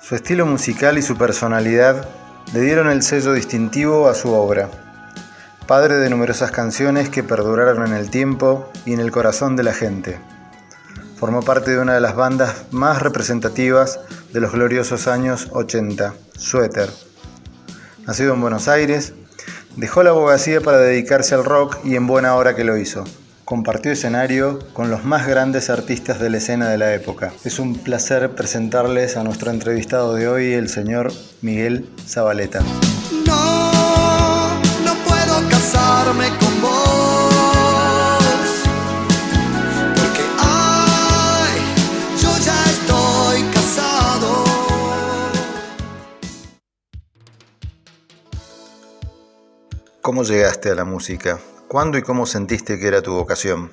Su estilo musical y su personalidad le dieron el sello distintivo a su obra. Padre de numerosas canciones que perduraron en el tiempo y en el corazón de la gente. Formó parte de una de las bandas más representativas de los gloriosos años 80, Suéter. Nacido en Buenos Aires, dejó la abogacía para dedicarse al rock y en buena hora que lo hizo compartió escenario con los más grandes artistas de la escena de la época. Es un placer presentarles a nuestro entrevistado de hoy, el señor Miguel Zabaleta. No, no puedo casarme con vos. Porque, ay, yo ya estoy casado. ¿Cómo llegaste a la música? ¿Cuándo y cómo sentiste que era tu vocación?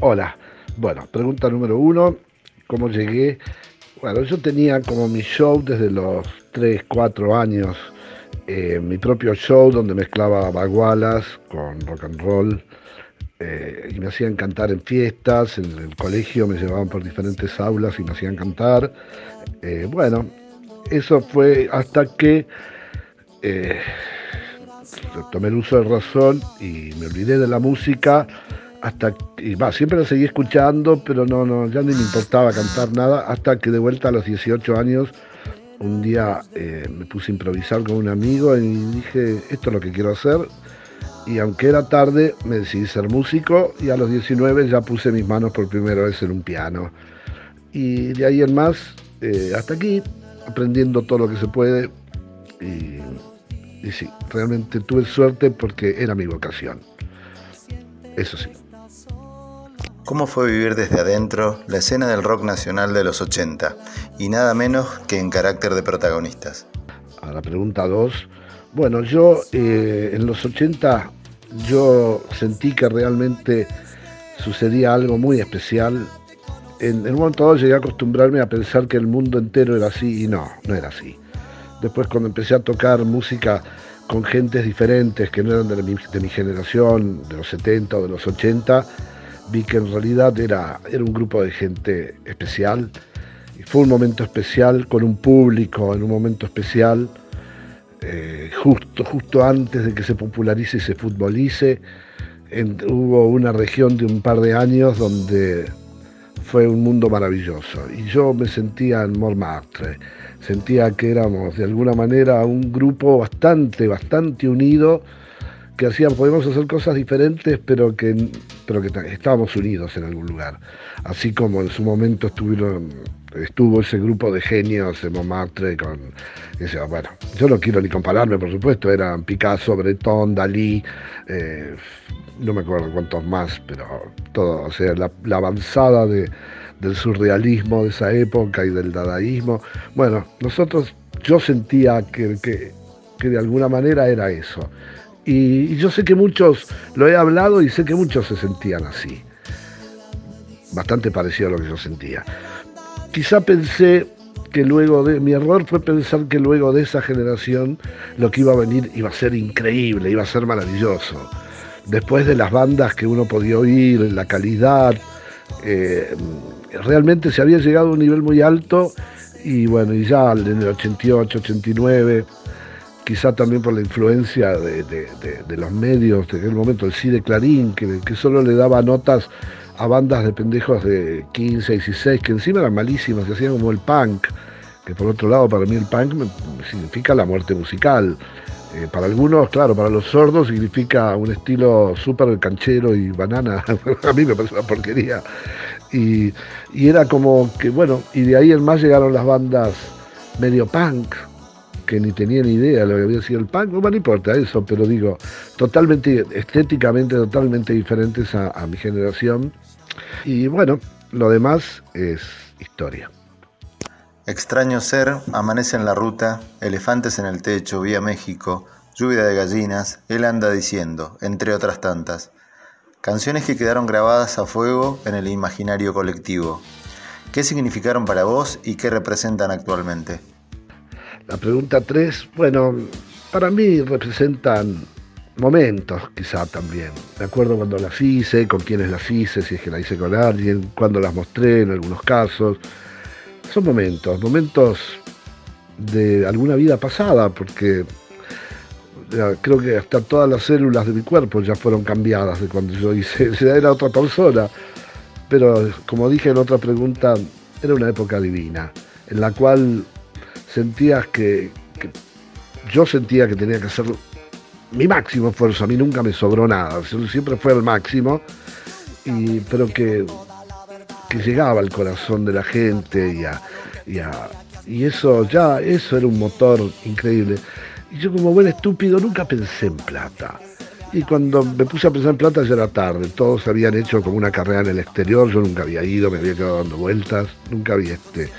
Hola, bueno, pregunta número uno, ¿cómo llegué? Bueno, yo tenía como mi show desde los 3, 4 años, eh, mi propio show donde mezclaba bagualas con rock and roll eh, y me hacían cantar en fiestas, en el colegio me llevaban por diferentes aulas y me hacían cantar. Eh, bueno, eso fue hasta que tomé el uso de razón y me olvidé de la música hasta y va, siempre la seguí escuchando, pero no, no, ya ni me importaba cantar nada, hasta que de vuelta a los 18 años, un día eh, me puse a improvisar con un amigo y dije, esto es lo que quiero hacer. Y aunque era tarde, me decidí ser músico y a los 19 ya puse mis manos por primera vez en un piano. Y de ahí en más, eh, hasta aquí, aprendiendo todo lo que se puede. Y sí, realmente tuve suerte porque era mi vocación. Eso sí. ¿Cómo fue vivir desde adentro la escena del rock nacional de los 80 y nada menos que en carácter de protagonistas? A la pregunta 2, bueno, yo eh, en los 80 yo sentí que realmente sucedía algo muy especial. En, en un momento dado llegué a acostumbrarme a pensar que el mundo entero era así y no, no era así. Después cuando empecé a tocar música con gentes diferentes que no eran de, mi, generación, de los 70 o de los 80, vi que en realidad era, era un grupo de gente especial. Y fue un momento especial con un público, en un momento especial, eh, justo, justo antes de que se popularice y se futbolice. hubo una región de un par de años donde fue un mundo maravilloso. Y yo me sentía en Montmartre sentía que éramos de alguna manera un grupo bastante, bastante unido, que hacían, podemos hacer cosas diferentes, pero que, pero que estábamos unidos en algún lugar. Así como en su momento estuvieron, estuvo ese grupo de genios en Montmartre con, bueno, yo no quiero ni compararme, por supuesto, eran Picasso, Breton, Dalí, eh, no me acuerdo cuántos más, pero todo, o sea, la avanzada de, del surrealismo de esa época y del dadaísmo. Bueno, nosotros, yo sentía que, que, de alguna manera era eso. Y, yo sé que muchos, lo he hablado y sé que muchos se sentían así. Bastante parecido a lo que yo sentía. Quizá pensé que luego de, mi error fue pensar que luego de esa generación lo que iba a venir iba a ser increíble, iba a ser maravilloso. Después de las bandas que uno podía oír, la calidad, eh, realmente se había llegado a un nivel muy alto y bueno, y ya en el 88, 89, quizá también por la influencia de, los medios de aquel momento, el de Clarín, que, solo le daba notas a bandas de pendejos de 15, 16, que encima eran malísimas, que hacían como el punk, que por otro lado para mí el punk significa la muerte musical. Eh, para algunos, claro, para los sordos significa un estilo súper canchero y banana. a mí me parece una porquería. Y, era como que, bueno, y de ahí en más llegaron las bandas medio punk, que ni tenían idea de lo que había sido el punk. No, me importa eso, pero digo, totalmente, estéticamente, totalmente diferentes a mi generación. Y bueno, lo demás es historia. Extraño ser, amanece en la ruta, elefantes en el techo, vía México, lluvia de gallinas, él anda diciendo, entre otras tantas. Canciones que quedaron grabadas a fuego en el imaginario colectivo. ¿Qué significaron para vos y qué representan actualmente? La pregunta 3, bueno, para mí representan momentos quizá también. Me acuerdo cuando las hice, con quiénes las hice, si es que la hice con alguien, cuando las mostré en algunos casos. Son momentos, momentos de alguna vida pasada, porque creo que hasta todas las células de mi cuerpo ya fueron cambiadas de cuando yo hice, era otra persona. Pero como dije en otra pregunta, era una época divina, en la cual sentías que, yo sentía que tenía que hacer mi máximo esfuerzo, a mí nunca me sobró nada, siempre fue el máximo, y, pero que, que llegaba al corazón de la gente y, y eso ya, eso era un motor increíble. Y yo como buen estúpido nunca pensé en plata. Y cuando me puse a pensar en plata ya era tarde. Todos habían hecho como una carrera en el exterior. Yo nunca había ido, me había quedado dando vueltas. Nunca había este.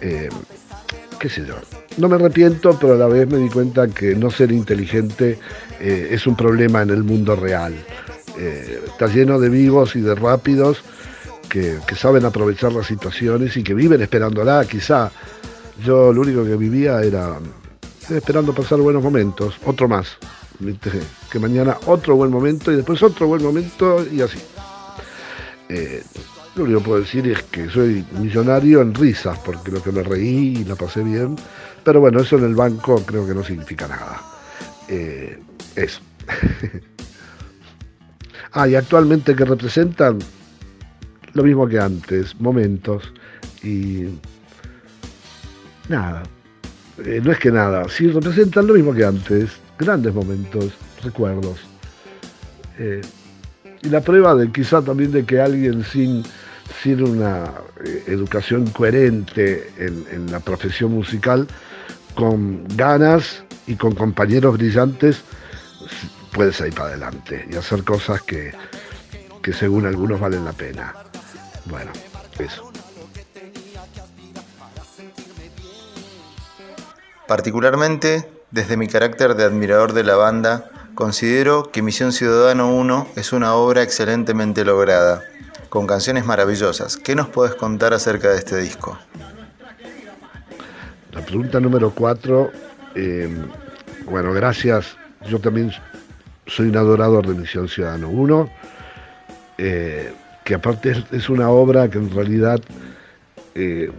Eh, qué sé yo. No me arrepiento, pero a la vez me di cuenta que no ser inteligente eh, es un problema en el mundo real. Eh, está lleno de vivos y de rápidos que, saben aprovechar las situaciones y que viven esperándola, quizá. Yo lo único que vivía era esperando pasar buenos momentos, otro más. Que mañana otro buen momento y después otro buen momento y así. Eh, lo único que puedo decir es que soy millonario en risas, porque lo que me reí y la pasé bien. Pero bueno, eso en el banco creo que no significa nada. Eh, eso. ah, y actualmente que representan lo mismo que antes, momentos y nada, eh, no es que nada, sí representan lo mismo que antes, grandes momentos, recuerdos. Eh, y la prueba de quizá también de que alguien sin, una eh, educación coherente en, la profesión musical, con ganas y con compañeros brillantes, puede salir para adelante y hacer cosas que, que según algunos valen la pena. Bueno, eso. Particularmente, desde mi carácter de admirador de la banda, considero que Misión Ciudadano 1 es una obra excelentemente lograda, con canciones maravillosas. ¿Qué nos puedes contar acerca de este disco? La pregunta número 4, eh, bueno, gracias. Yo también soy un adorador de Misión Ciudadano 1, eh, que aparte es, una obra que en realidad eh,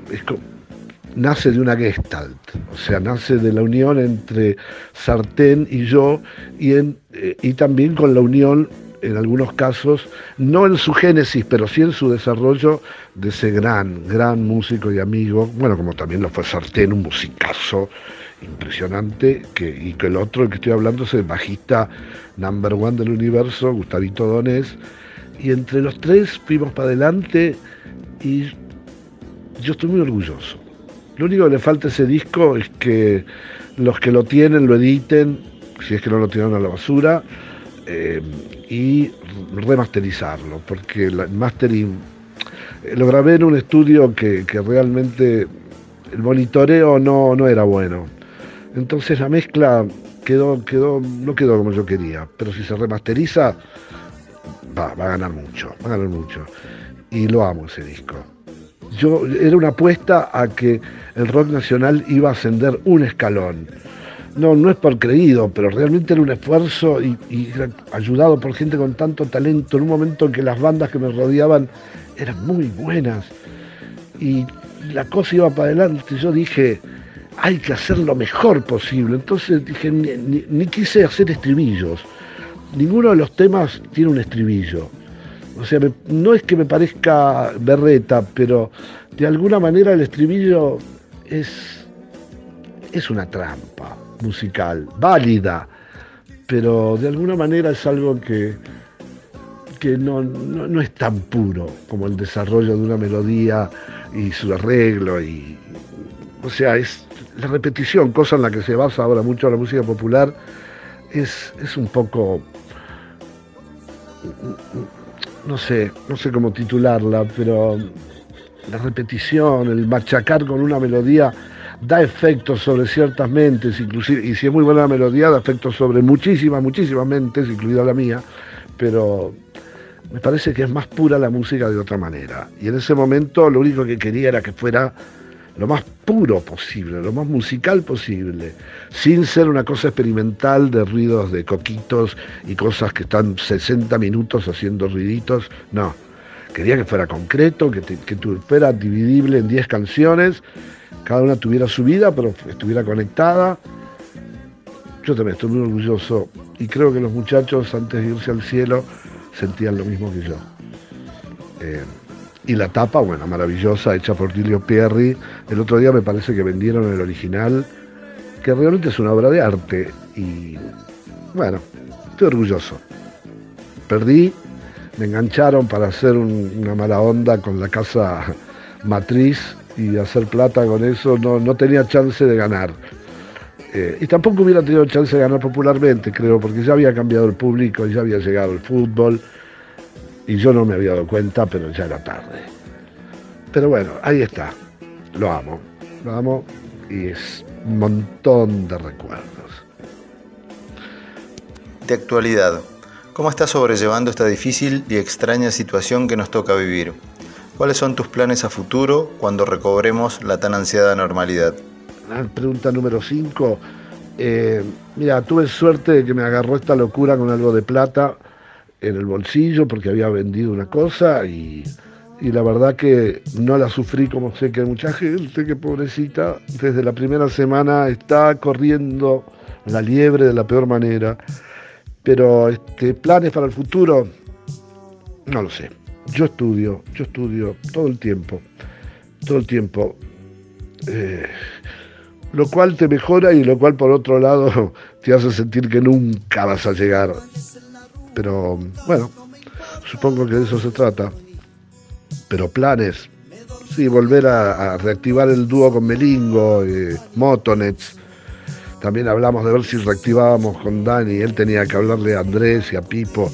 nace de una gestalt, o sea, nace de la unión entre Sartén y yo y también con la unión, en algunos casos, no en su génesis, pero sí en su desarrollo de ese gran, gran músico y amigo, bueno, como también lo fue Sartén, un musicazo impresionante, y que el otro, que estoy hablando, es el bajista number one del universo, Gustavito Donés, y entre los tres fuimos para adelante y yo estoy muy orgulloso. Lo único que le falta a ese disco es que los que lo tienen lo editen, si es que no lo tiraron a la basura, eh, y remasterizarlo, porque el mastering eh, lo grabé en un estudio que, realmente el monitoreo no, no, era bueno. Entonces la mezcla quedó, quedó, no quedó como yo quería, pero si se remasteriza, va, va a ganar mucho, va a ganar mucho. Y lo amo ese disco yo era una apuesta a que el rock nacional iba a ascender un escalón. No, no es por creído, pero realmente era un esfuerzo y, ayudado por gente con tanto talento en un momento en que las bandas que me rodeaban eran muy buenas. Y la cosa iba para adelante. Yo dije, hay que hacer lo mejor posible. Entonces dije, ni quise hacer estribillos. Ninguno de los temas tiene un estribillo o sea, no es que me parezca berreta, pero de alguna manera el estribillo es, es una trampa musical, válida, pero de alguna manera es algo que, que no, no, es tan puro como el desarrollo de una melodía y su arreglo. Y, o sea, es la repetición, cosa en la que se basa ahora mucho la música popular, es, es un poco no sé, no sé cómo titularla, pero la repetición, el machacar con una melodía da efectos sobre ciertas mentes, inclusive, y si es muy buena la melodía, da efectos sobre muchísimas, muchísimas mentes, incluida la mía, pero me parece que es más pura la música de otra manera. Y en ese momento lo único que quería era que fuera lo más puro posible, lo más musical posible, sin ser una cosa experimental de ruidos de coquitos y cosas que están 60 minutos haciendo ruiditos, no. Quería que fuera concreto, que, que fuera dividible en 10 canciones, cada una tuviera su vida, pero estuviera conectada. Yo también estoy muy orgulloso y creo que los muchachos antes de irse al cielo sentían lo mismo que yo. Eh, y la tapa, bueno, maravillosa, hecha por Tilio Pierri. El otro día me parece que vendieron el original, que realmente es una obra de arte. Y bueno, estoy orgulloso. Perdí, me engancharon para hacer una mala onda con la casa matriz y hacer plata con eso. No, no tenía chance de ganar. Eh, y tampoco hubiera tenido chance de ganar popularmente, creo, porque ya había cambiado el público, ya había llegado el fútbol y yo no me había dado cuenta, pero ya era tarde. Pero bueno, ahí está. Lo amo. Lo amo y es un montón de recuerdos. De actualidad, ¿cómo estás sobrellevando esta difícil y extraña situación que nos toca vivir? ¿Cuáles son tus planes a futuro cuando recobremos la tan ansiada normalidad? Pregunta número 5. Eh, mira, tuve suerte de que me agarró esta locura con algo de plata en el bolsillo porque había vendido una cosa y, la verdad que no la sufrí como sé que mucha gente que pobrecita desde la primera semana está corriendo la liebre de la peor manera. Pero este, planes para el futuro, no lo sé. Yo estudio, yo estudio todo el tiempo, todo el tiempo. Eh, lo cual te mejora y lo cual por otro lado te hace sentir que nunca vas a llegar pero bueno, supongo que de eso se trata. Pero planes, sí, volver a, reactivar el dúo con Melingo, eh, Motonets. También hablamos de ver si reactivábamos con Dani. Él tenía que hablarle a Andrés y a Pipo,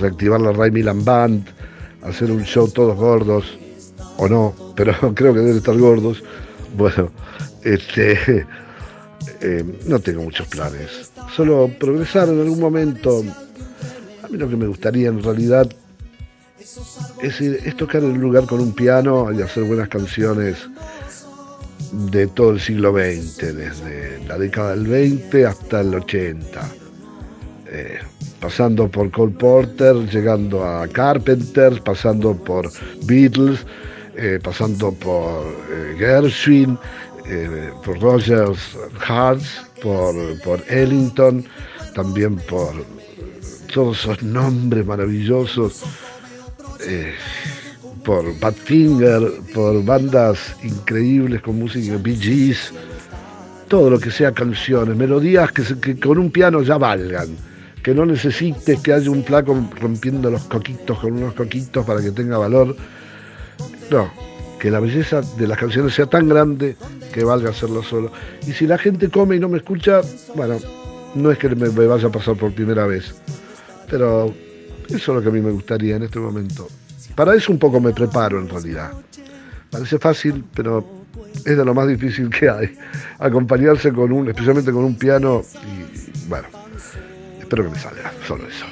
reactivar la Ray Milan Band, hacer un show todos gordos, o no, pero creo que deben estar gordos. Bueno, este, eh, no tengo muchos planes. Solo progresar en algún momento a mí lo que me gustaría en realidad es, tocar en un lugar con un piano y hacer buenas canciones de todo el siglo XX, desde la década del 20 hasta el 80. Eh, pasando por Cole Porter, llegando a Carpenter, pasando por Beatles, eh, pasando por eh, Gershwin, por Rogers Hartz, por, por Ellington, también por todos esos nombres maravillosos eh, por Badfinger, por bandas increíbles con música, Bee Gees, todo lo que sea canciones, melodías que, con un piano ya valgan, que no necesites que haya un flaco rompiendo los coquitos con unos coquitos para que tenga valor. No, que la belleza de las canciones sea tan grande que valga hacerlo solo. Y si la gente come y no me escucha, bueno, no es que me vaya a pasar por primera vez. Pero eso es lo que a mí me gustaría en este momento. Para eso un poco me preparo en realidad. Parece fácil, pero es de lo más difícil que hay. Acompañarse con un, especialmente con un piano y bueno, espero que me salga, solo eso.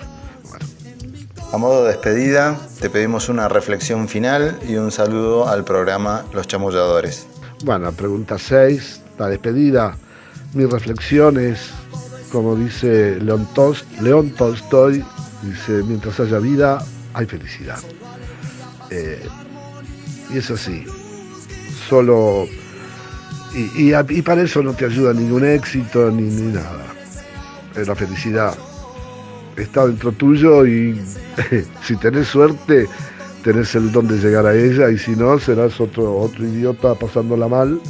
A modo de despedida, te pedimos una reflexión final y un saludo al programa Los Chamulladores. Bueno, pregunta 6, la despedida. Mi reflexión es como dice León, Tolstoy, dice, mientras haya vida, hay felicidad. Eh, y es así. Solo... Y, para eso no te ayuda ningún éxito ni, nada. La felicidad está dentro tuyo y si tenés suerte, tenés el don de llegar a ella y si no, serás otro, otro idiota pasándola mal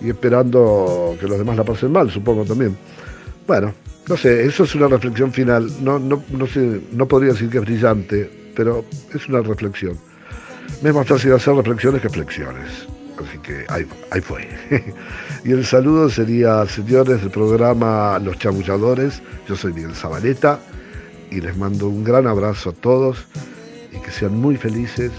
y esperando que los demás la pasen mal, supongo también. Bueno, no sé, eso es una reflexión final. No, no, no, sé, no podría decir que es brillante, pero es una reflexión. Me más fácil hacer reflexiones que flexiones. Así que ahí, ahí fue. y el saludo sería, señores del programa Los Chamulladores. Yo soy Miguel Zabaleta y les mando un gran abrazo a todos y que sean muy felices